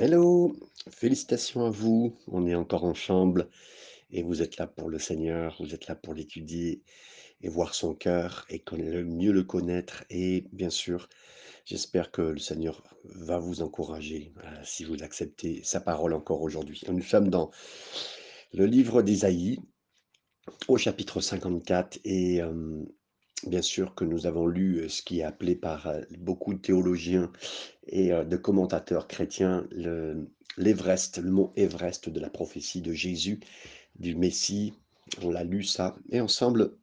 Hello, félicitations à vous. On est encore ensemble et vous êtes là pour le Seigneur, vous êtes là pour l'étudier et voir son cœur et mieux le connaître. Et bien sûr, j'espère que le Seigneur va vous encourager euh, si vous acceptez sa parole encore aujourd'hui. Nous sommes dans le livre d'Ésaïe au chapitre 54 et euh, bien sûr que nous avons lu ce qui est appelé par beaucoup de théologiens et de commentateurs chrétiens le- l'Everest, le mot Everest de la prophétie de Jésus, du Messie. On l'a lu ça. Et ensemble,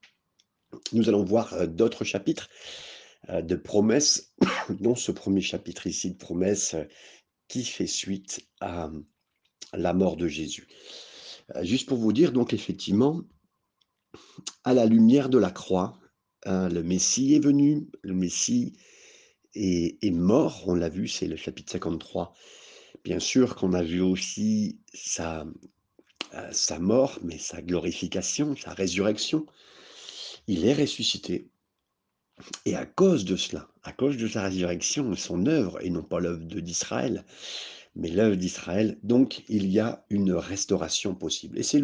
nous allons voir d'autres chapitres de promesses, dont ce premier chapitre ici de promesses qui fait suite à la mort de Jésus. Juste pour vous dire, donc effectivement, à la lumière de la croix, hein, le Messie est venu, le Messie est, mort, on l'a vu, c'est le chapitre 53. Bien sûr qu'on a vu aussi sa, euh, sa mort, mais sa glorification, sa résurrection. Il est ressuscité. Et à cause de cela, à cause de sa résurrection, son œuvre, et non pas l'œuvre d'Israël, mais l'œuvre d'Israël, donc il y a une restauration possible. Et c'est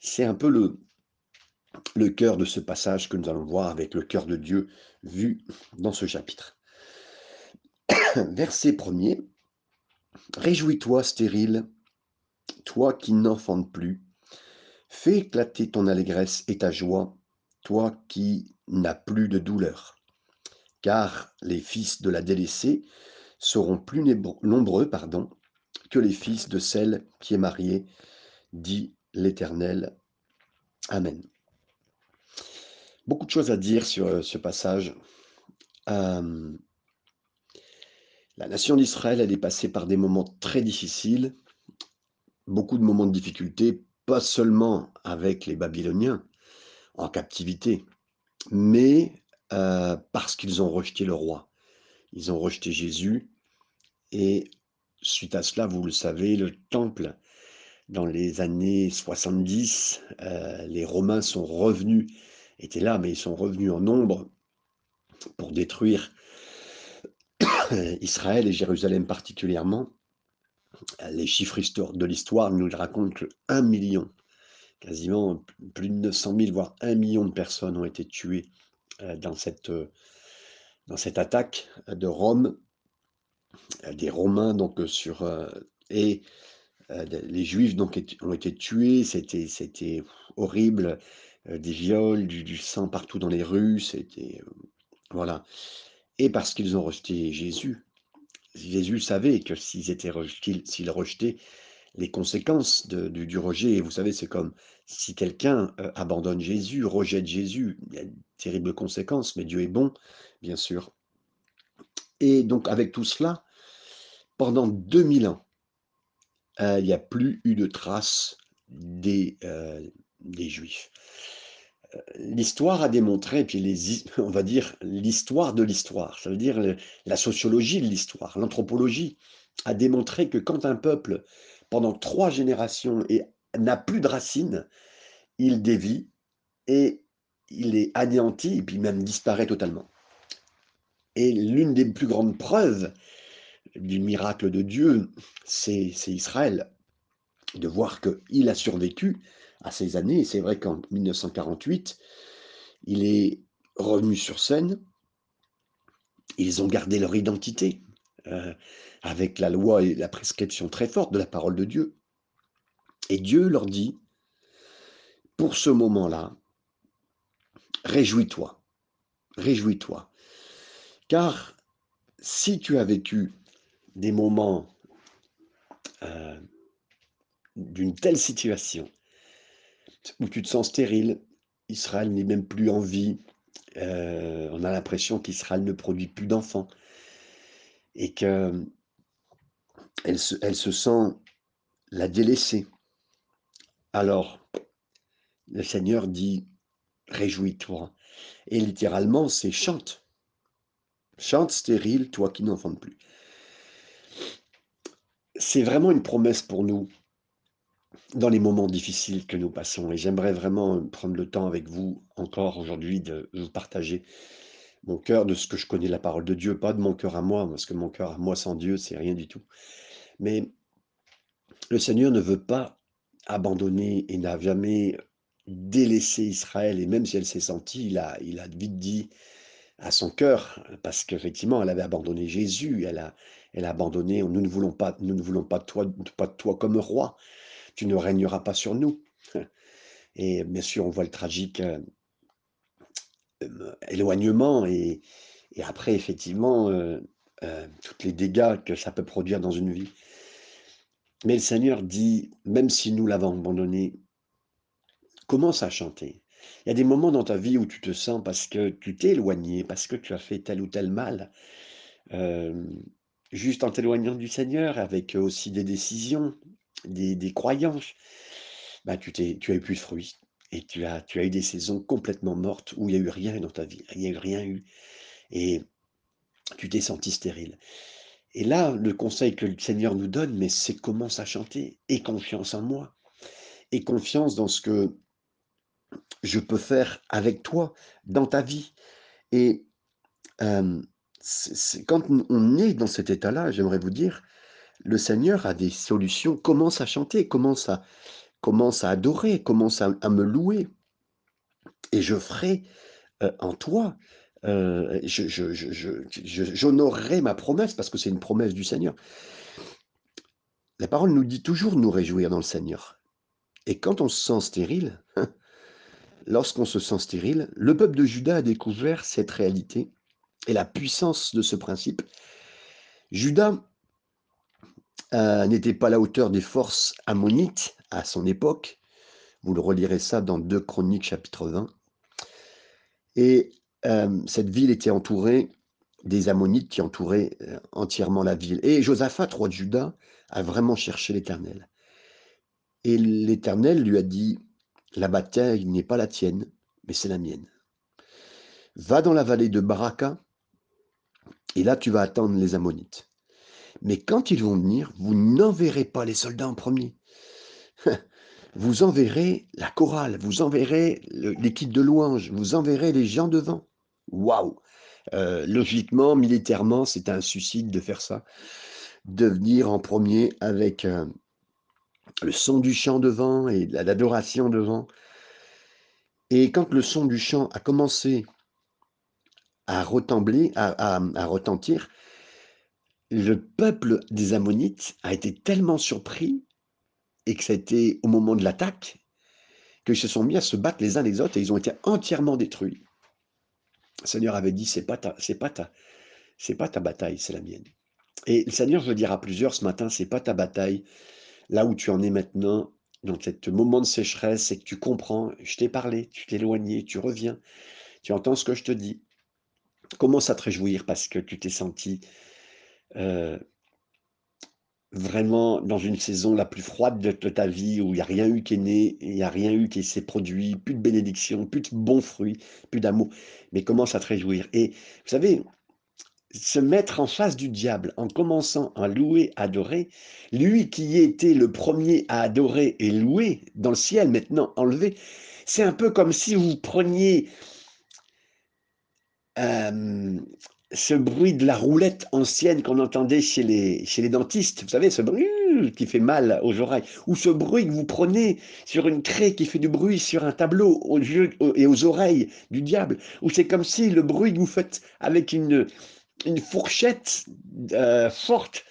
c'est un peu le, le cœur de ce passage que nous allons voir avec le cœur de Dieu vu dans ce chapitre. Verset premier. Réjouis-toi, stérile, toi qui n'enfantes plus. Fais éclater ton allégresse et ta joie, toi qui n'as plus de douleur. Car les fils de la délaissée seront plus nombreux pardon, que les fils de celle qui est mariée, dit l'Éternel. Amen. Beaucoup de choses à dire sur euh, ce passage. Euh, la nation d'Israël, elle est passée par des moments très difficiles, beaucoup de moments de difficulté, pas seulement avec les Babyloniens en captivité, mais euh, parce qu'ils ont rejeté le roi. Ils ont rejeté Jésus et suite à cela, vous le savez, le temple, dans les années 70, euh, les Romains sont revenus, étaient là, mais ils sont revenus en nombre pour détruire Israël et Jérusalem particulièrement. Les chiffres de l'histoire nous racontent que 1 million, quasiment plus de 900 000, voire 1 million de personnes ont été tuées euh, dans cette, euh, dans cette attaque de Rome, euh, des Romains donc sur et les Juifs donc ont été tués, c'était horrible, des viols, du, sang partout dans les rues, c'était euh, voilà. Et parce qu'ils ont rejeté Jésus, Jésus savait que s'ils étaient rejetés, s'ils rejetaient les conséquences du, du rejet, et vous savez, c'est comme si quelqu'un euh, abandonne Jésus, rejette Jésus, il y a de terribles conséquences, mais Dieu est bon, bien sûr. Et donc avec tout cela, pendant 2000 ans, euh, il n'y a plus eu de traces des, euh, des Juifs. L'histoire a démontré, et puis les, on va dire l'histoire de l'histoire, ça veut dire la sociologie de l'histoire, l'anthropologie, a démontré que quand un peuple, pendant trois générations, n'a plus de racines, il dévie et il est anéanti, et puis même disparaît totalement. Et l'une des plus grandes preuves du miracle de Dieu, c'est Israël, de voir qu'il a survécu à ces années. Et c'est vrai qu'en 1948, il est revenu sur scène, ils ont gardé leur identité, euh, avec la loi et la prescription très forte de la parole de Dieu. Et Dieu leur dit, pour ce moment-là, réjouis-toi, réjouis-toi. Car si tu as vécu des moments euh, d'une telle situation, où tu te sens stérile, Israël n'est même plus en vie, euh, on a l'impression qu'Israël ne produit plus d'enfants, et qu'elle se, elle se sent la délaissée. Alors, le Seigneur dit, réjouis-toi. Et littéralement, c'est chante. Chante stérile, toi qui n'enfantes plus. C'est vraiment une promesse pour nous dans les moments difficiles que nous passons. Et j'aimerais vraiment prendre le temps avec vous encore aujourd'hui de vous partager mon cœur de ce que je connais la parole de Dieu, pas de mon cœur à moi, parce que mon cœur à moi sans Dieu, c'est rien du tout. Mais Le Seigneur ne veut pas abandonner et n'a jamais délaissé Israël et même si elle s'est sentie, il a vite dit à son cœur, parce qu'effectivement elle avait abandonné Jésus, elle a elle a abandonné: «Nous ne voulons pas nous ne voulons pas toi pas toi comme roi, tu ne régneras pas sur nous». Et bien sûr, on voit le tragique, heu, hem, éloignement et après effectivement, heu, toutes les dégâts que ça peut produire dans une vie. Mais le Seigneur dit: «Même si nous l'avons abandonné, commence à chanter». Il y a des moments dans ta vie où tu te sens parce que tu t'es éloigné, parce que tu as fait tel ou tel mal, juste en t'éloignant du Seigneur avec aussi des décisions, des des croyances, bah, tu tu as eu plus de fruits et tu as tu as eu des saisons complètement mortes où il y a eu rien dans ta vie, il y a eu rien eu et tu t'es senti stérile. Et là, le conseil que le Seigneur nous donne, mais c'est commence à chanter. Aie confiance en moi. Aie confiance dans ce que je peux faire avec toi dans ta vie. Et quand on est dans cet état-là, j'aimerais vous dire, le Seigneur a des solutions. Commence à chanter, commence à commence à adorer, commence à me louer? Et je ferai, heu, en toi, je j'honorerai ma promesse parce que c'est une promesse du Seigneur. La parole nous dit toujours de nous réjouir dans le Seigneur et quand on se sent stérile, lorsqu'on se sent stérile, le peuple de Juda a découvert cette réalité et la puissance de ce principe. Juda, heu, n'était pas à la hauteur des forces ammonites à son époque. Vous le relirez ça dans 2 Chroniques chapitre 20 et hem, cette ville était entourée des Ammonites qui entouraient, heu, entièrement la ville et Josaphat, roi de Juda, a vraiment cherché l'Éternel et l'Éternel lui a dit: «La bataille n'est pas la tienne, mais c'est la mienne. Va dans la vallée de Baraka et là tu vas attendre les Ammonites. Mais quand ils vont venir, vous n'enverrez pas les soldats en premier. Vous enverrez la chorale, vous enverrez l'équipe de louanges, vous enverrez les gens devant». Waouh! Heu, logiquement, militairement, c'est un suicide de faire ça, de venir en premier avec, heu, le son du chant devant et la l'adoration devant. Et quand le son du chant a commencé à retembler, à retentir, le peuple des Ammonites a été tellement surpris et que ça a été au moment de l'attaque, qu'ils se sont mis à se battre les uns les autres et ils ont été entièrement détruits. Le Seigneur avait dit: «C'est pas c'est pas ta pas ta bataille, c'est la mienne». Et le Seigneur veut dire à plusieurs ce matin: «C'est pas ta bataille, là où tu en es maintenant, dans cet moment de sécheresse, c'est que tu comprends, je t'ai parlé, tu t'es éloigné, tu reviens, tu entends ce que je te dis. Commence à te réjouir parce que tu t'es senti, heu, vraiment dans une saison la plus froide de ta vie où il y a rien eu qui est né, il y a rien eu qui s'est produit, plus de bénédictions, plus de bons fruits, plus d'amour, mais commence à te réjouir. Et vous savez, se mettre en face du diable en commençant à louer, adorer, lui qui était le premier à adorer et louer dans le ciel, maintenant enlevé, c'est un peu comme si vous preniez hem, ce bruit de la roulette ancienne qu'on entendait chez les chez les dentistes, vous savez ce bruit qui fait mal aux oreilles ou ce bruit que vous prenez sur une craie qui fait du bruit sur un tableau aux yeux et aux oreilles du diable, ou c'est comme si le bruit que vous faites avec une une fourchette, heu, forte,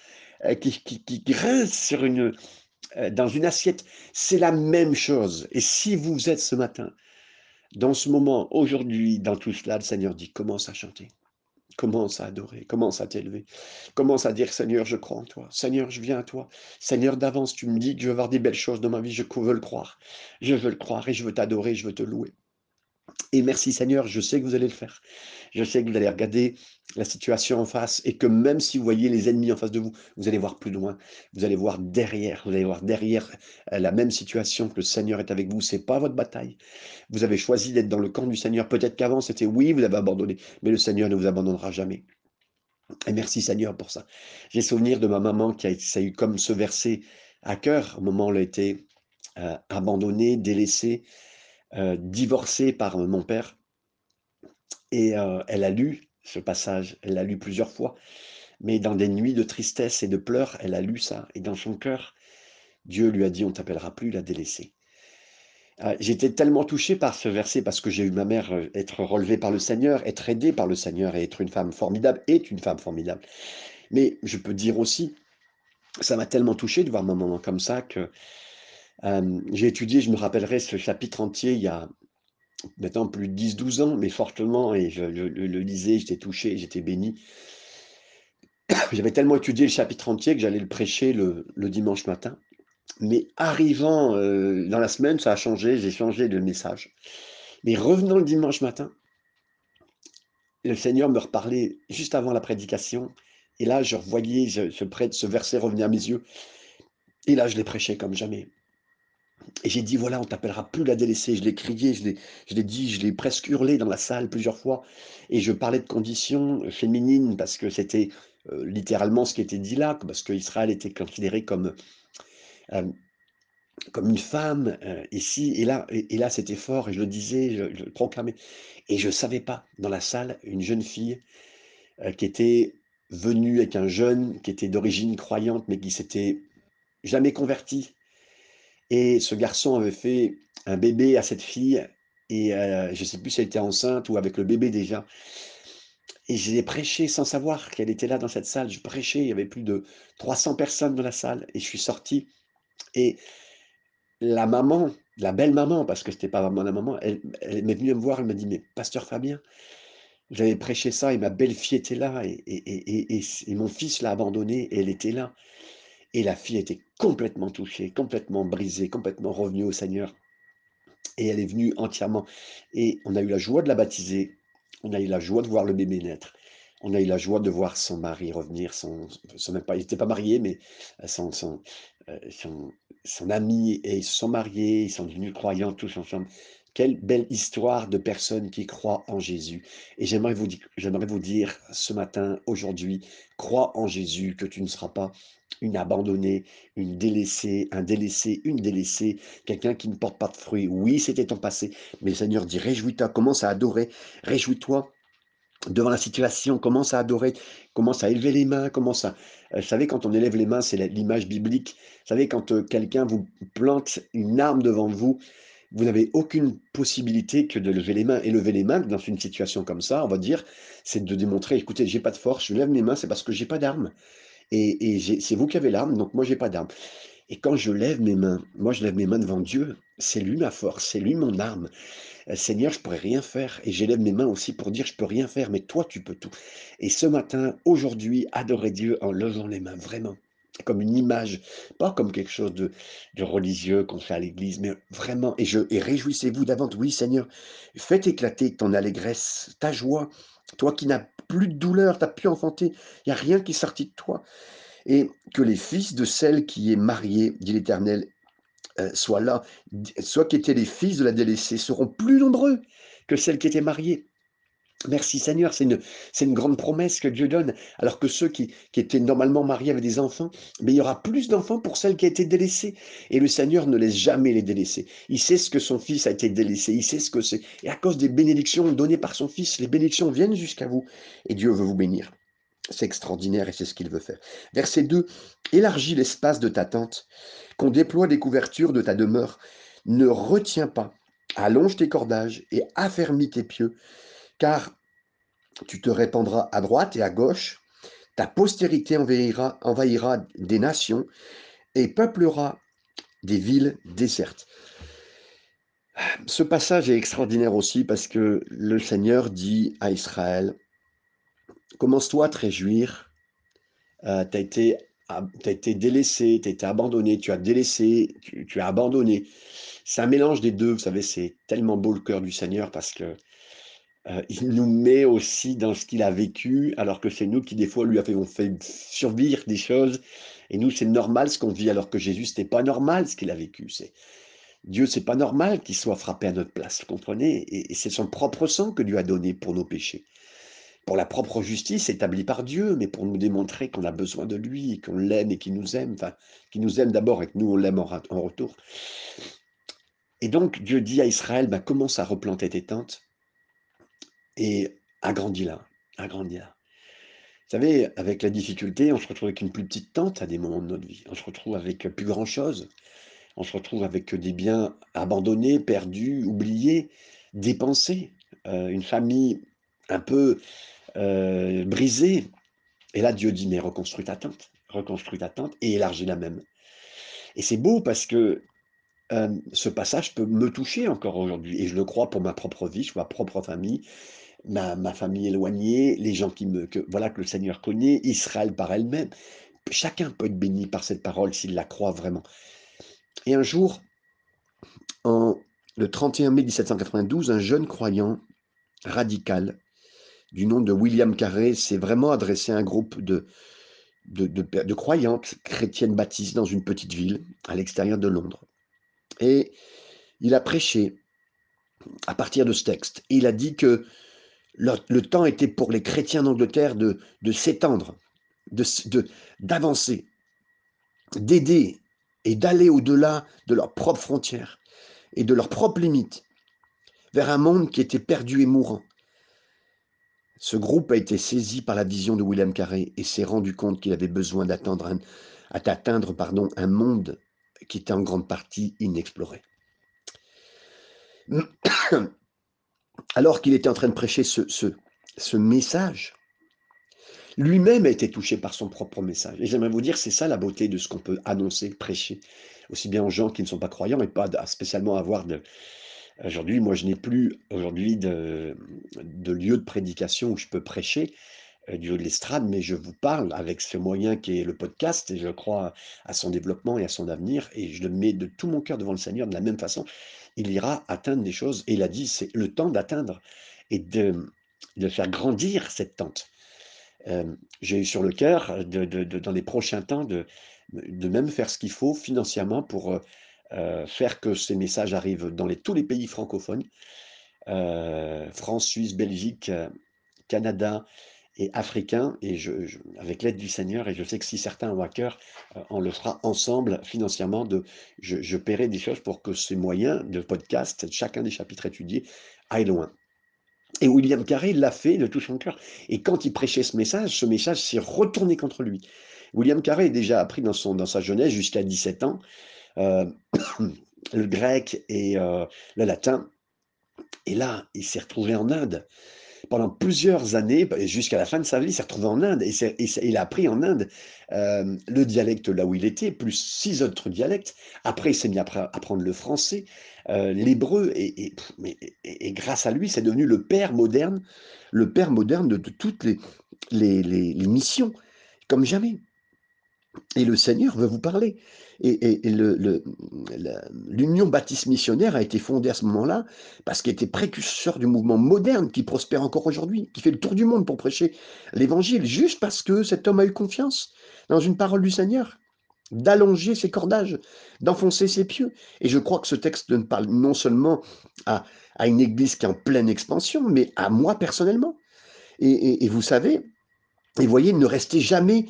heu, qui qui grince sur une, heu, dans une assiette. C'est la même chose et si vous êtes ce matin, dans ce moment, aujourd'hui, dans tout cela, le Seigneur dit: «Commence à chanter, commence à adorer, commence à t'élever, commence à dire: "Seigneur, je crois en toi. Seigneur, je viens à toi. Seigneur, d'avance, tu me dis que je vais avoir des belles choses dans ma vie, je veux le croire. Je veux le croire et je veux t'adorer, je veux te louer". Et merci Seigneur, je sais que vous allez le faire. Je sais que vous allez regarder la situation en face et que même si vous voyez les ennemis en face de vous, vous allez voir plus loin. Vous allez voir derrière, vous allez voir derrière euh, la même situation que le Seigneur est avec vous. C'est pas votre bataille. Vous avez choisi d'être dans le camp du Seigneur. Peut-être qu'avant c'était oui, vous avez abandonné, mais le Seigneur ne vous abandonnera jamais. Et merci Seigneur pour ça. J'ai souvenir de ma maman qui a, eu comme ce verset à cœur au moment où elle a été euh, abandonnée, délaissée, divorcée par mon père. Et heu, elle a lu ce passage, elle l'a lu plusieurs fois, mais dans des nuits de tristesse et de pleurs, elle a lu ça et dans son cœur, Dieu lui a dit, on t'appellera plus la délaissée. Ah, j'étais tellement touché par ce verset parce que j'ai eu ma mère euh, être relevée par le Seigneur, être aidée par le Seigneur et être une femme formidable, est une femme formidable. Mais je peux dire aussi, ça m'a tellement touché de voir ma maman comme ça que euh, j'ai étudié, je me rappellerai ce chapitre entier il y a maintenant plus de 10-12 ans, mais fortement, et je le, lisais, j'étais touché, j'étais béni. J'avais tellement étudié le chapitre entier que j'allais le prêcher le dimanche matin. Mais arrivant euh, dans la semaine, ça a changé, j'ai changé de message. Mais revenant le dimanche matin, le Seigneur me reparlait juste avant la prédication. Et là, je revoyais ce, ce verset revenir à mes yeux. Et là, je l'ai prêché comme jamais. Et j'ai dit, voilà, on t'appellera plus la délaissée. Je l'ai crié, je l'ai dit, je l'ai presque hurlé dans la salle plusieurs fois. Et je parlais de conditions féminines parce que c'était euh, littéralement ce qui était dit là, parce qu'Israël était considéré comme euh, comme une femme euh, ici, et là, et, là c'était fort, et je le disais, je, le proclamais. Et je ne savais pas, dans la salle, une jeune fille euh, qui était venue avec un jeune qui était d'origine croyante, mais qui s'était jamais converti. Et ce garçon avait fait un bébé à cette fille, et je ne sais plus si elle était enceinte ou avec le bébé déjà. Et j'ai prêché sans savoir qu'elle était là dans cette salle. Je prêchais, il y avait plus de 300 personnes dans la salle, et je suis sorti et la maman, la belle maman, parce que c'était pas vraiment la maman, elle, m'est venue me voir, elle m'a dit, mais pasteur Fabien, j'avais prêché ça et ma belle-fille était là et, et mon fils l'a abandonnée et elle était là. Et la fille était complètement touchée, complètement brisée, complètement revenue au Seigneur. Et elle est venue entièrement. Et on a eu la joie de la baptiser, on a eu la joie de voir le bébé naître. On a eu la joie de voir son mari revenir, son, son il n'était pas marié, mais son, son, euh, son, ami et ils se sont ils sont devenus croyants tous ensemble. Quelle belle histoire de personnes qui croient en Jésus. Et j'aimerais vous, j'aimerais vous dire ce matin, aujourd'hui, crois en Jésus, que tu ne seras pas une abandonnée, une délaissée, un délaissé, une délaissée, quelqu'un qui ne porte pas de fruits. Oui, c'était ton passé, mais le Seigneur dit, réjouis-toi, commence à adorer, réjouis-toi devant la situation, commence à adorer, commence à élever les mains, commence à... Euh, vous savez, quand on élève les mains, c'est l'image biblique. Vous savez, quand euh, quelqu'un vous plante une arme devant vous, vous n'avez aucune possibilité que de lever les mains. Et lever les mains dans une situation comme ça, on va dire, c'est de démontrer, écoutez, j'ai pas de force, je lève mes mains, c'est parce que j'ai pas d'arme. Et, c'est vous qui avez l'arme, donc moi j'ai pas d'arme. Et quand je lève mes mains, moi je lève mes mains devant Dieu, c'est lui ma force, c'est lui mon arme. Euh, Seigneur, je pourrais rien faire. Et j'élève mes mains aussi pour dire, je peux rien faire, mais toi, tu peux tout. Et ce matin, aujourd'hui, adorer Dieu en levant les mains, vraiment comme une image, pas comme quelque chose de, religieux qu'on fait à l'église, mais vraiment, et, et réjouissez-vous d'avant, oui Seigneur, faites éclater ton allégresse, ta joie, toi qui n'as plus de douleur, tu n'as plus enfanté, il n'y a rien qui est sorti de toi et que les fils de celle qui est mariée, dit l'Éternel, euh, soient là, soit qui étaient les fils de la délaissée, seront plus nombreux que celles qui étaient mariées. Merci Seigneur, c'est une, grande promesse que Dieu donne, alors que ceux qui, étaient normalement mariés avec des enfants, il y aura plus d'enfants pour celles qui ont été délaissées. Et le Seigneur ne laisse jamais les délaisser. Il sait ce que son fils a été délaissé, il sait ce que c'est. Et à cause des bénédictions données par son fils, les bénédictions viennent jusqu'à vous, et Dieu veut vous bénir. C'est extraordinaire et c'est ce qu'il veut faire. Verset 2. Élargis l'espace de ta tente, qu'on déploie des couvertures de ta demeure. Ne retiens pas, allonge tes cordages et affermis tes pieux, car tu te répandras à droite et à gauche. Ta postérité envahira, envahira des nations et peuplera des villes désertes. Ce passage est extraordinaire aussi parce que le Seigneur dit à Israël, commence-toi à te réjouir. Euh, tu as été été délaissé, tu as été abandonné, tu as délaissé, tu, as abandonné. C'est un mélange des deux, vous savez, c'est tellement beau le cœur du Seigneur parce que euh, il nous met aussi dans ce qu'il a vécu, alors que c'est nous qui des fois lui avons fait survivre des choses, et nous c'est normal ce qu'on vit, alors que Jésus c'était pas normal ce qu'il a vécu. C'est Dieu c'est pas normal qu'il soit frappé à notre place, vous comprenez? Et, c'est son propre sang que Dieu a donné pour nos péchés pour la propre justice établie par Dieu, mais pour nous démontrer qu'on a besoin de lui, qu'on l'aime et qu'il nous aime, enfin, qu'il nous aime d'abord et que nous, on l'aime en, retour. Et donc, Dieu dit à Israël, bah, commence à replanter tes tentes et agrandis-la, agrandis-la. savez, avec la difficulté, on se retrouve avec une plus petite tente à des moments de notre vie. On se retrouve avec plus grand-chose. On se retrouve avec des biens abandonnés, perdus, oubliés, dépensés. Euh, une famille un peu euh, brisée. Et là, Dieu dit, mais reconstruis ta tente, reconstruis ta tente et élargis la même. Et c'est beau parce que euh, ce passage peut me toucher encore aujourd'hui. Et je le crois pour ma propre vie, ma propre famille, ma, ma famille éloignée, les gens qui me, que, voilà, que le Seigneur connaît, Israël par elle-même. Chacun peut être béni par cette parole s'il la croit vraiment. Et un jour, en, le 31 mai 1792, un jeune croyant radical du nom de William Carré s'est vraiment adressé à un groupe de, de, de, croyantes chrétiennes baptistes dans une petite ville à l'extérieur de Londres. Et il a prêché à partir de ce texte. il a dit que le, temps était pour les chrétiens d'Angleterre de, s'étendre, d'avancer, de, d'aider et d'aller au-delà de leurs propres frontières et de leurs propres limites vers un monde qui était perdu et mourant. Ce groupe a été saisi par la vision de William Carré et s'est rendu compte qu'il avait besoin d'atteindre un monde qui était en grande partie inexploré. Alors qu'il était en train de prêcher ce, ce message, lui-même a été touché par son propre message. Et j'aimerais vous dire, c'est ça la beauté de ce qu'on peut annoncer, prêcher, aussi bien aux gens qui ne sont pas croyants et pas spécialement avoir de, Aujourd'hui, moi, je n'ai plus aujourd'hui de, lieu de prédication où je peux prêcher, euh, du haut de l'estrade, mais je vous parle avec ce moyen qui est le podcast et je crois à son développement et à son avenir et je le mets de tout mon cœur devant le Seigneur de la même façon. Il ira atteindre des choses et il a dit c'est le temps d'atteindre et de, faire grandir cette tente. Euh, j'ai eu sur le cœur de, dans les prochains temps de, de même faire ce qu'il faut financièrement pour euh, euh, faire que ces messages arrivent dans les, tous les pays francophones, France, Suisse, Belgique, Canada et africains, et je, avec l'aide du Seigneur, et je sais que si certains ont à cœur, on le fera ensemble financièrement, de, je, je paierai des choses pour que ces moyens de podcast, chacun des chapitres étudiés, aillent loin. Et William Carey l'a fait de tout son cœur. Et quand il prêchait ce message, ce message s'est retourné contre lui. William Carey est déjà appris dans, son, dans sa jeunesse jusqu'à 17 ans euh, le grec et euh, le latin. Et là, il s'est retrouvé en Inde. Pendant plusieurs années, bah, jusqu'à la fin de sa vie, il s'est retrouvé en Inde et, il a appris en Inde euh, le dialecte là où il était, plus six autres dialectes. Après, il s'est mis à apprendre le français, l'hébreu, et, grâce à lui, c'est devenu le père moderne, le père moderne de, toutes les missions, comme jamais. Et le Seigneur veut vous parler. Et, l'Union baptiste missionnaire a été fondée à ce moment-là parce qu'elle était précurseur du mouvement moderne qui prospère encore aujourd'hui, qui fait le tour du monde pour prêcher l'évangile, juste parce que cet homme a eu confiance dans une parole du Seigneur, d'allonger ses cordages, d'enfoncer ses pieux. Et je crois que ce texte ne parle non seulement à, une église qui est en pleine expansion, mais à moi personnellement. Et, et vous savez, et voyez, ne restez jamais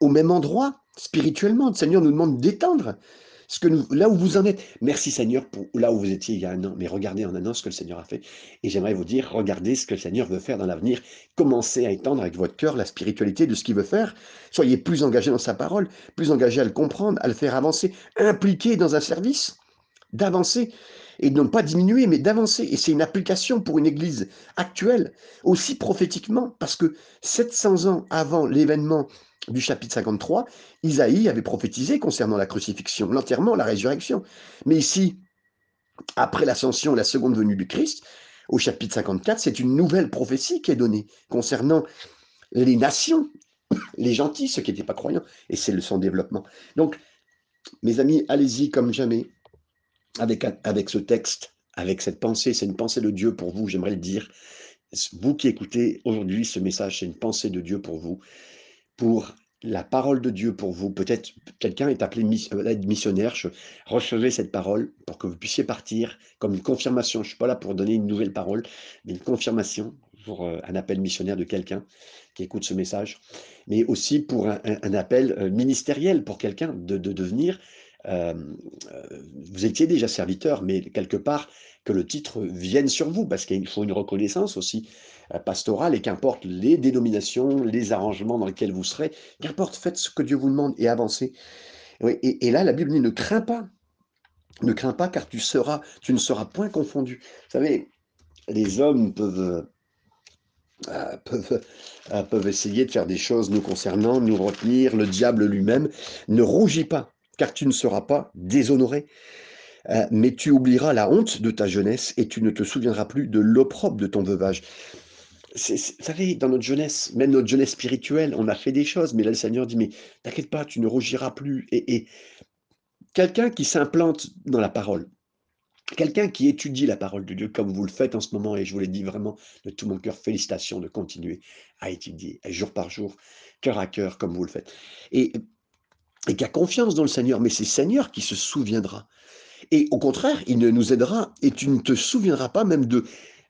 au même endroit spirituellement. Le Seigneur nous demande d'étendre ce que nous, là où vous en êtes. Merci Seigneur pour là où vous étiez il y a un an, mais regardez en un an ce que le Seigneur a fait. Et j'aimerais vous dire, regardez ce que le Seigneur veut faire dans l'avenir. Commencez à étendre avec votre cœur la spiritualité de ce qu'il veut faire. Soyez plus engagés dans sa parole, plus engagés à le comprendre, à le faire avancer, impliqués dans un service, d'avancer et ne pas diminuer, mais d'avancer. Et c'est une application pour une église actuelle, aussi prophétiquement, parce que 700 ans avant l'événement du chapitre 53, Isaïe avait prophétisé concernant la crucifixion, l'enterrement, la résurrection. Mais ici, après l'ascension, la seconde venue du Christ, au chapitre 54, c'est une nouvelle prophétie qui est donnée concernant les nations, les gentils, ceux qui n'étaient pas croyants, et c'est son développement. Donc, mes amis, allez-y comme jamais avec, avec ce texte, avec cette pensée. C'est une pensée de Dieu pour vous, j'aimerais le dire. Vous qui écoutez aujourd'hui ce message, c'est une pensée de Dieu pour vous pour la parole de Dieu pour vous. Peut-être quelqu'un est appelé euh, missionnaire. recevez cette parole pour que vous puissiez partir comme une confirmation. Je ne suis pas là pour donner une nouvelle parole, mais une confirmation pour euh, un appel missionnaire de quelqu'un qui écoute ce message, mais aussi pour un, appel euh, ministériel pour quelqu'un de, devenir vous étiez déjà serviteur, mais quelque part, que le titre vienne sur vous, parce qu'il faut une reconnaissance aussi pastorale, et qu'importe les dénominations, les arrangements dans lesquels vous serez, qu'importe, faites ce que Dieu vous demande et avancez. et, et là, la Bible dit ne crains pas, ne crains pas, car tu seras, tu ne seras point confondu. Vous savez, les hommes peuvent euh, peuvent, euh, peuvent essayer de faire des choses nous concernant, nous retenir, le diable lui-même. Ne rougis pas, car tu ne seras pas déshonoré. Euh, mais tu oublieras la honte de ta jeunesse et tu ne te souviendras plus de l'opprobre de ton veuvage. vous savez, dans notre jeunesse, même notre jeunesse spirituelle, on a fait des choses, mais là le Seigneur dit, mais t'inquiète pas, tu ne rougiras plus. Et, et quelqu'un qui s'implante dans la parole, Quelqu'un qui étudie la parole de Dieu comme vous le faites en ce moment, et je vous l'ai dit vraiment de tout mon cœur, félicitations de continuer à étudier jour par jour, cœur à cœur, comme vous le faites. Et, et qui a confiance dans le Seigneur, mais c'est le Seigneur qui se souviendra. Et au contraire, il ne nous aidera, et tu ne te souviendras pas même de,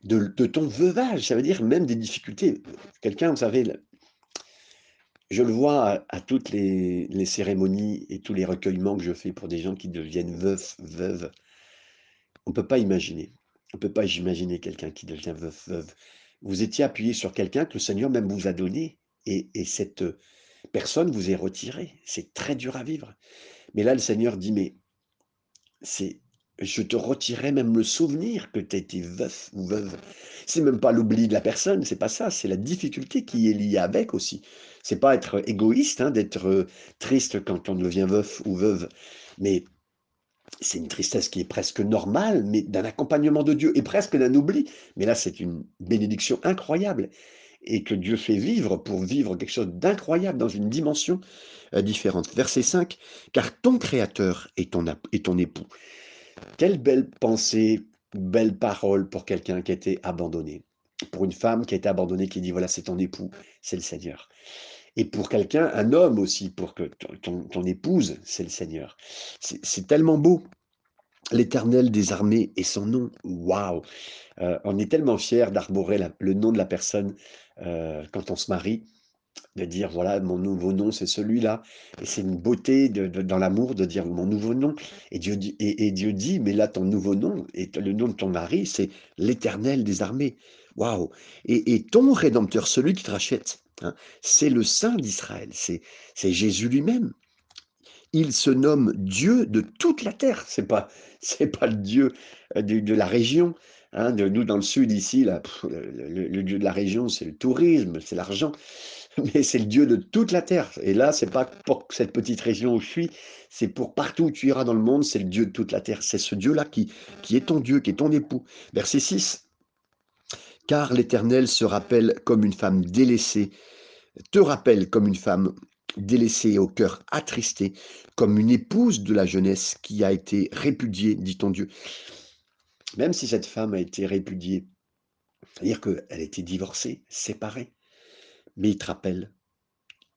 de, ton veuvage, ça veut dire même des difficultés. Quelqu'un, vous savez, je le vois à, toutes les, cérémonies et tous les recueillements que je fais pour des gens qui deviennent veufs, veuves. On ne peut pas imaginer. On ne peut pas imaginer quelqu'un qui devient veuf, veuve. Vous étiez appuyé sur quelqu'un que le Seigneur même vous a donné et, cette personne vous est retirée. C'est très dur à vivre. Mais là, le Seigneur dit, mais c'est, je te retirerai même le souvenir que tu été veuf ou veuve. C'est même pas l'oubli de la personne, c'est pas ça, c'est la difficulté qui est liée avec aussi. C'est pas être égoïste, hein, d'être triste quand on devient veuf ou veuve, mais c'est une tristesse qui est presque normale, mais d'un accompagnement de Dieu et presque d'un oubli. Mais là, c'est une bénédiction incroyable et que Dieu fait vivre pour vivre quelque chose d'incroyable dans une dimension euh, différente. Verset 5, car ton Créateur est ton, est ton époux. Quelle belle pensée, belle parole pour quelqu'un qui a été abandonné, pour une femme qui a été abandonnée, qui dit, voilà, c'est ton époux, c'est le Seigneur et pour quelqu'un, un homme aussi, pour que ton, épouse, c'est le Seigneur. C'est tellement beau. L'éternel des armées et son nom, waouh euh, On est tellement fiers d'arborer le nom de la personne euh, quand on se marie, de dire voilà, mon nouveau nom, c'est celui-là. Et c'est une beauté dans l'amour de dire mon nouveau nom. Et Dieu, dit, mais là, ton nouveau nom, et le nom de ton mari, c'est l'éternel des armées. Waouh et, et ton rédempteur, celui qui te rachète, Hein. C'est le Saint d'Israël, c'est Jésus lui-même. Il se nomme Dieu de toute la terre. C'est pas c'est pas le Dieu euh, de, la région. Hein, de nous dans le sud ici, là, le, Dieu de la région, c'est le tourisme, c'est l'argent, mais c'est le Dieu de toute la terre. Et là, c'est pas pour cette petite région où je suis, c'est pour partout où tu iras dans le monde, c'est le Dieu de toute la terre. C'est ce Dieu-là qui, qui est ton Dieu, qui est ton époux. Verset 6 car l'Éternel se rappelle comme une femme délaissée, te rappelle comme une femme délaissée au cœur attristé, comme une épouse de la jeunesse qui a été répudiée, dit ton Dieu. Même si cette femme a été répudiée, c'est-à-dire qu'elle a été divorcée, séparée, mais il te rappelle,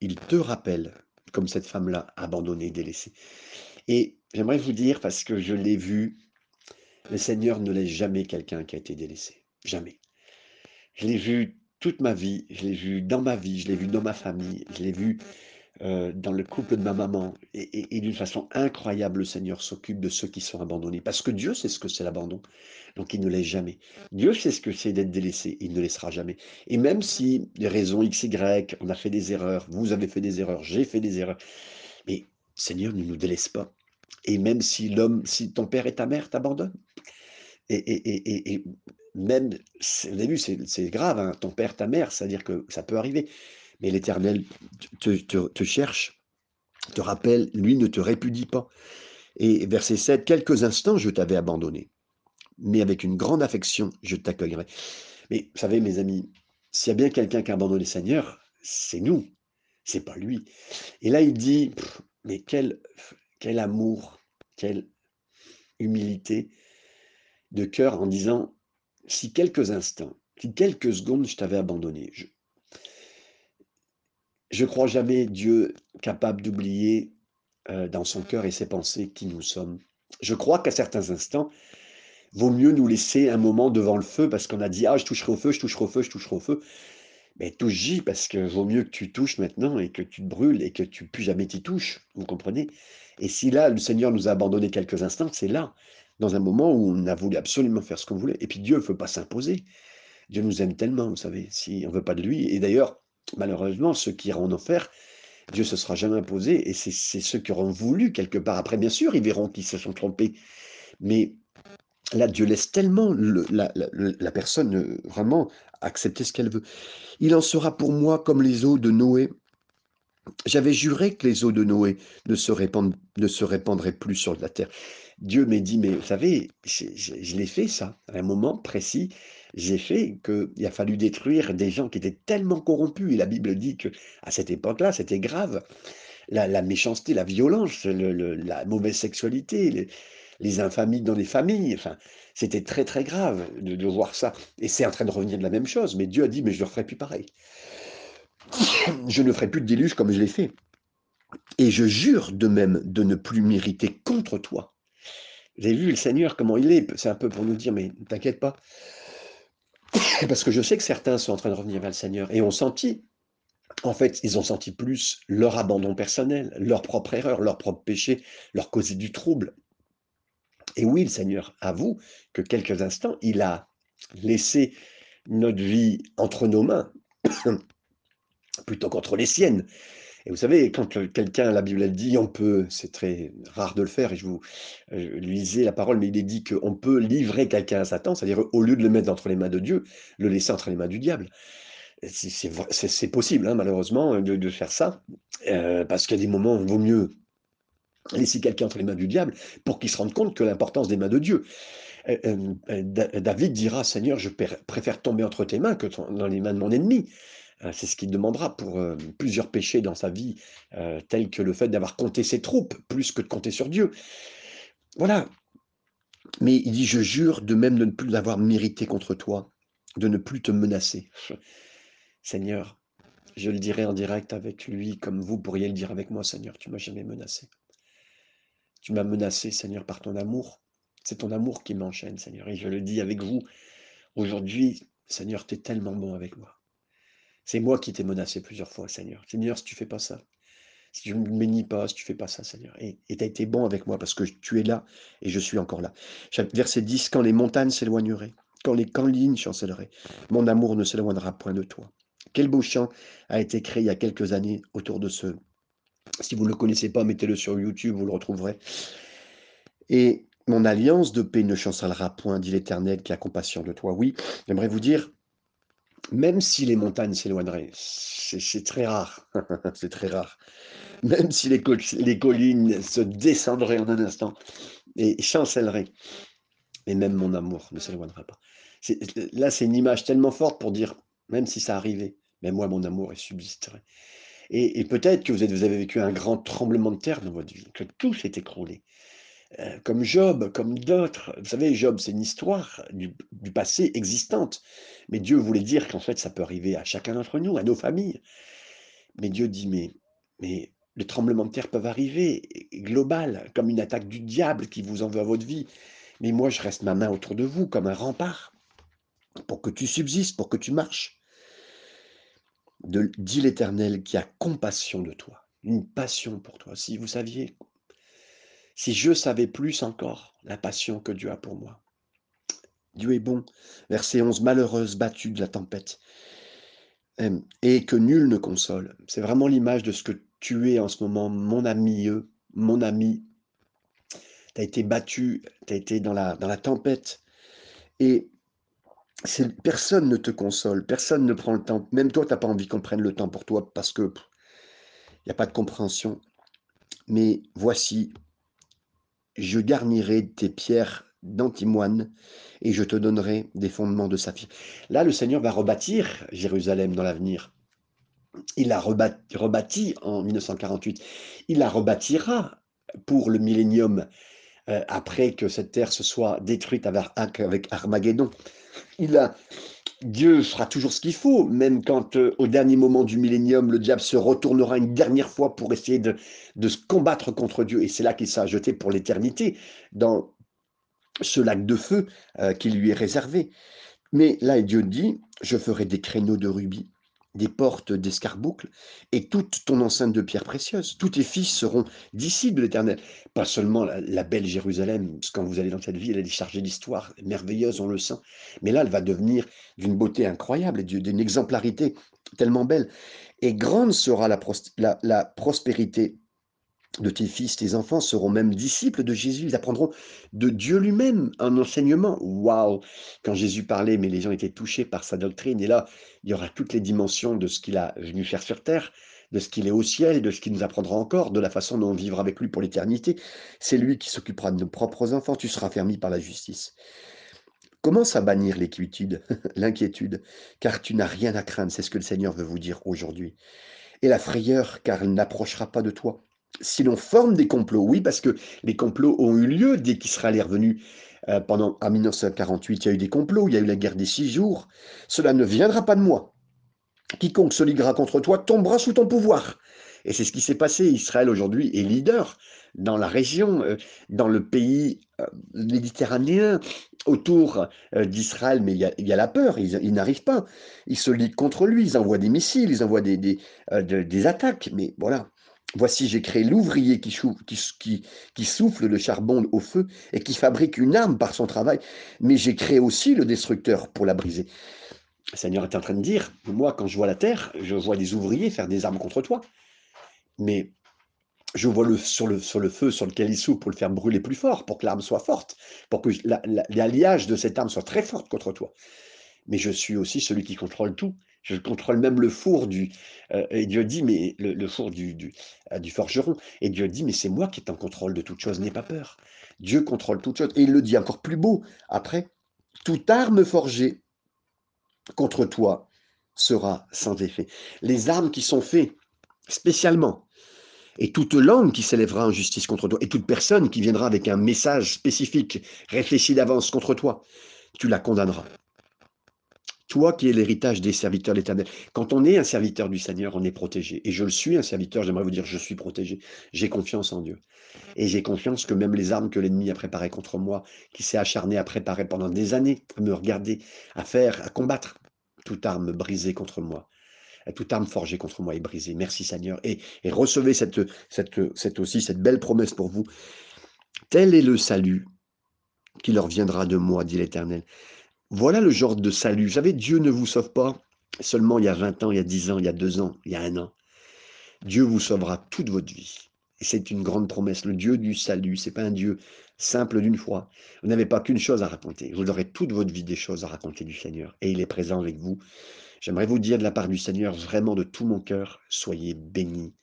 il te rappelle comme cette femme-là abandonnée, délaissée. Et j'aimerais vous dire, parce que je l'ai vu, le Seigneur ne laisse jamais quelqu'un qui a été délaissé. Jamais. Je l'ai vu toute ma vie, je l'ai vu dans ma vie, je l'ai vu dans ma famille, je l'ai vu euh, dans le couple de ma maman. Et, d'une façon incroyable, le Seigneur s'occupe de ceux qui sont abandonnés. Parce que Dieu sait ce que c'est l'abandon. Donc il ne laisse jamais. Dieu sait ce que c'est d'être délaissé. Il ne laissera jamais. Et même si des raisons X, Y, on a fait des erreurs, vous avez fait des erreurs, j'ai fait des erreurs. Mais Seigneur ne nous délaisse pas. Et même si l'homme, si ton père et ta mère t'abandonnent, et, et, et, même, au début, c'est grave, hein, ton père, ta mère, c'est-à-dire que ça peut arriver. Mais l'Éternel te, cherche, te rappelle, lui ne te répudie pas. Et verset 7, quelques instants, je t'avais abandonné, mais avec une grande affection, je t'accueillerai. Mais vous savez, mes amis, s'il y a bien quelqu'un qui a abandonné le Seigneur, c'est nous, c'est pas lui. Et là, il dit, mais quel, quel amour, quelle humilité de cœur en disant, si quelques instants, si quelques secondes je t'avais abandonné, je, je crois jamais Dieu capable d'oublier euh, dans son cœur et ses pensées qui nous sommes. Je crois qu'à certains instants, vaut mieux nous laisser un moment devant le feu parce qu'on a dit ah je toucherai au feu, je toucherai au feu, je toucherai au feu. Mais touche-y parce que vaut mieux que tu touches maintenant et que tu te brûles et que tu plus jamais t'y touches, vous comprenez? Et si là, le Seigneur nous a abandonné quelques instants, c'est là, dans un moment où on a voulu absolument faire ce qu'on voulait. Et puis Dieu ne veut pas s'imposer. Dieu nous aime tellement, vous savez, si on ne veut pas de lui. Et d'ailleurs, malheureusement, ceux qui iront en enfer, Dieu se sera jamais imposé. Et c'est ceux qui auront voulu quelque part. Après, bien sûr, ils verront qu'ils se sont trompés. Mais là, Dieu laisse tellement la, la, personne euh, vraiment accepter ce qu'elle veut. Il en sera pour moi comme les eaux de Noé. J'avais juré que les eaux de Noé ne se, ne se répandraient plus sur la terre. Dieu m'a dit, mais vous savez, je, l'ai fait ça, à un moment précis, j'ai fait qu'il a fallu détruire des gens qui étaient tellement corrompus. Et la Bible dit que à cette époque-là, c'était grave. La, méchanceté, la violence, la mauvaise sexualité, les infamies dans les familles. Enfin, c'était très très grave de, voir ça. Et c'est en train de revenir de la même chose. Mais Dieu a dit, mais je ne referai plus pareil. Je ne ferai plus de déluge comme je l'ai fait. Et je jure de même de ne plus m'irriter contre toi. Vous avez vu le Seigneur, comment il est C'est un peu pour nous dire, mais ne t'inquiète pas. Parce que je sais que certains sont en train de revenir vers le Seigneur et ont senti, en fait, ils ont senti plus leur abandon personnel, leur propre erreur, leur propre péché, leur causer du trouble. Et oui, le Seigneur avoue que quelques instants, il a laissé notre vie entre nos mains, plutôt qu'entre les siennes. Et vous savez, quand quelqu'un, la Bible elle dit, on peut, c'est très rare de le faire, et je vous lisais la parole, mais il est dit qu'on peut livrer quelqu'un à Satan, c'est-à-dire au lieu de le mettre entre les mains de Dieu, le laisser entre les mains du diable. C'est possible, hein, malheureusement, de, faire ça, euh, parce qu'il y a des moments où il vaut mieux laisser quelqu'un entre les mains du diable pour qu'il se rende compte que l'importance des mains de Dieu. Euh, euh, David dira, Seigneur, je préfère tomber entre tes mains que dans les mains de mon ennemi. Euh, c'est ce qu'il demandera pour plusieurs péchés dans sa vie, tels que le fait d'avoir compté ses troupes, plus que de compter sur Dieu. Voilà. Mais il dit, je jure de même de ne plus l'avoir mérité contre toi, de ne plus te menacer. Seigneur, je le dirai en direct avec lui, comme vous pourriez le dire avec moi, Seigneur, tu m'as jamais menacé. Tu m'as menacé, Seigneur, par ton amour. C'est ton amour qui m'enchaîne, Seigneur. Et je le dis avec vous. Aujourd'hui, Seigneur, tu es tellement bon avec moi. C'est moi qui t'ai menacé plusieurs fois, Seigneur. Seigneur, si tu fais pas ça, si tu ne me bénis pas, si tu fais pas ça, Seigneur. Et tu as été bon avec moi parce que tu es là et je suis encore là. Verset 10, quand les montagnes s'éloigneraient, quand les collines chancelleraient, mon amour ne s'éloignera point de toi. Quel beau chant a été créé il y a quelques années autour de ce si vous ne le connaissez pas, mettez-le sur YouTube, vous le retrouverez. Et mon alliance de paix ne chancellera point, dit l'Éternel qui a compassion de toi. Oui, j'aimerais vous dire, même si les montagnes s'éloigneraient, c'est très rare, c'est très rare, même si les, collines se descendraient en un instant et chancelleraient, et même mon amour ne s'éloignera pas. Là, c'est une image tellement forte pour dire, même si ça arrivait, mais moi, mon amour, il subsisterait. Et, peut-être que vous, avez vécu un grand tremblement de terre dans votre vie, que tout s'est écroulé. Euh, comme Job, comme d'autres. Vous savez, Job, c'est une histoire du, passé existante. Mais Dieu voulait dire qu'en fait, ça peut arriver à chacun d'entre nous, à nos familles. Mais Dieu dit, mais, les tremblements de terre peuvent arriver, global, comme une attaque du diable qui vous en veut à votre vie. Mais moi, je reste ma main autour de vous comme un rempart pour que tu subsistes, pour que tu marches dit l'Éternel, qui a compassion de toi, une passion pour toi. Si vous saviez, si je savais plus encore la passion que Dieu a pour moi. Dieu est bon. Verset 11, malheureuse, battue de la tempête, et que nul ne console. C'est vraiment l'image de ce que tu es en ce moment, mon ami, mon ami. Tu as été battu, tu as été dans la, dans la tempête. Et personne ne te console, personne ne prend le temps. Même toi, tu n'as pas envie qu'on prenne le temps pour toi parce que il n'y a pas de compréhension. Mais voici, je garnirai tes pierres d'antimoine et je te donnerai des fondements de saphir. Là, le Seigneur va rebâtir Jérusalem dans l'avenir. Il l'a rebâti, rebâti, en 1948. Il la rebâtira pour le millénium euh, après que cette terre se soit détruite avec Armageddon il a, Dieu fera toujours ce qu'il faut, même quand euh, au dernier moment du millénium, le diable se retournera une dernière fois pour essayer de, se combattre contre Dieu. Et c'est là qu'il sera jeté pour l'éternité, dans ce lac de feu euh, qui lui est réservé. Mais là, Dieu dit, je ferai des créneaux de rubis des portes d'escarboucle et toute ton enceinte de pierres précieuses. Tous tes fils seront disciples de l'Éternel. Pas seulement la, belle Jérusalem, parce que quand vous allez dans cette ville, elle est chargée d'histoire merveilleuse, on le sent. Mais là, elle va devenir d'une beauté incroyable et d'une exemplarité tellement belle. Et grande sera la, la prospérité de tes fils, tes enfants seront même disciples de Jésus. Ils apprendront de Dieu lui-même un enseignement. Waouh Quand Jésus parlait, mais les gens étaient touchés par sa doctrine. Et là, il y aura toutes les dimensions de ce qu'il a venu faire sur terre, de ce qu'il est au ciel, de ce qu'il nous apprendra encore, de la façon dont on vivra avec lui pour l'éternité. C'est lui qui s'occupera de nos propres enfants. Tu seras fermi par la justice. Commence à bannir l'inquiétude, l'inquiétude, car tu n'as rien à craindre. C'est ce que le Seigneur veut vous dire aujourd'hui. Et la frayeur, car elle n'approchera pas de toi si l'on forme des complots, oui, parce que les complots ont eu lieu dès qu'Israël est revenu euh, pendant, en 1948, il y a eu des complots, il y a eu la guerre des six jours. Cela ne viendra pas de moi. Quiconque se liguera contre toi tombera sous ton pouvoir. Et c'est ce qui s'est passé. Israël aujourd'hui est leader dans la région, euh, dans le pays euh, méditerranéen, autour d'Israël, mais il y, a, la peur, ils, n'arrivent pas. Ils se liguent contre lui, ils envoient des missiles, ils envoient des, des attaques, mais voilà. Voici, j'ai créé l'ouvrier qui, souffle le charbon au feu et qui fabrique une arme par son travail, mais j'ai créé aussi le destructeur pour la briser. Le Seigneur est en train de dire, moi, quand je vois la terre, je vois des ouvriers faire des armes contre toi, mais je vois le, sur, le, feu sur lequel il souffle pour le faire brûler plus fort, pour que l'arme soit forte, pour que l'alliage de cette arme soit très forte contre toi. Mais je suis aussi celui qui contrôle tout. Je contrôle même le four du. Euh, et Dieu dit, mais le, four du, du, euh, du, forgeron. Et Dieu dit, mais c'est moi qui est en contrôle de toute chose, n'aie pas peur. Dieu contrôle toute chose. Et il le dit encore plus beau après toute arme forgée contre toi sera sans effet. Les armes qui sont faites spécialement, et toute langue qui s'élèvera en justice contre toi, et toute personne qui viendra avec un message spécifique, réfléchi d'avance contre toi, tu la condamneras toi qui es l'héritage des serviteurs de l'Éternel. Quand on est un serviteur du Seigneur, on est protégé. Et je le suis, un serviteur, j'aimerais vous dire, je suis protégé. J'ai confiance en Dieu. Et j'ai confiance que même les armes que l'ennemi a préparées contre moi, qui s'est acharné à préparer pendant des années, à me regarder, à faire, à combattre, toute arme brisée contre moi, toute arme forgée contre moi est brisée. Merci Seigneur. Et, recevez cette, aussi cette belle promesse pour vous. Tel est le salut qui leur viendra de moi, dit l'Éternel. Voilà le genre de salut. Vous savez, Dieu ne vous sauve pas seulement il y a 20 ans, il y a 10 ans, il y a 2 ans, il y a un an. Dieu vous sauvera toute votre vie. Et c'est une grande promesse. Le Dieu du salut, c'est pas un Dieu simple d'une fois. Vous n'avez pas qu'une chose à raconter. Vous aurez toute votre vie des choses à raconter du Seigneur. Et il est présent avec vous. J'aimerais vous dire de la part du Seigneur, vraiment de tout mon cœur, soyez bénis.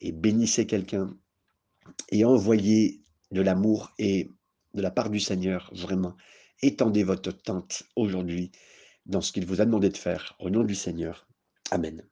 Et bénissez quelqu'un. Et envoyez de l'amour et de la part du Seigneur, vraiment. Étendez votre tente aujourd'hui dans ce qu'il vous a demandé de faire. Au nom du Seigneur. Amen.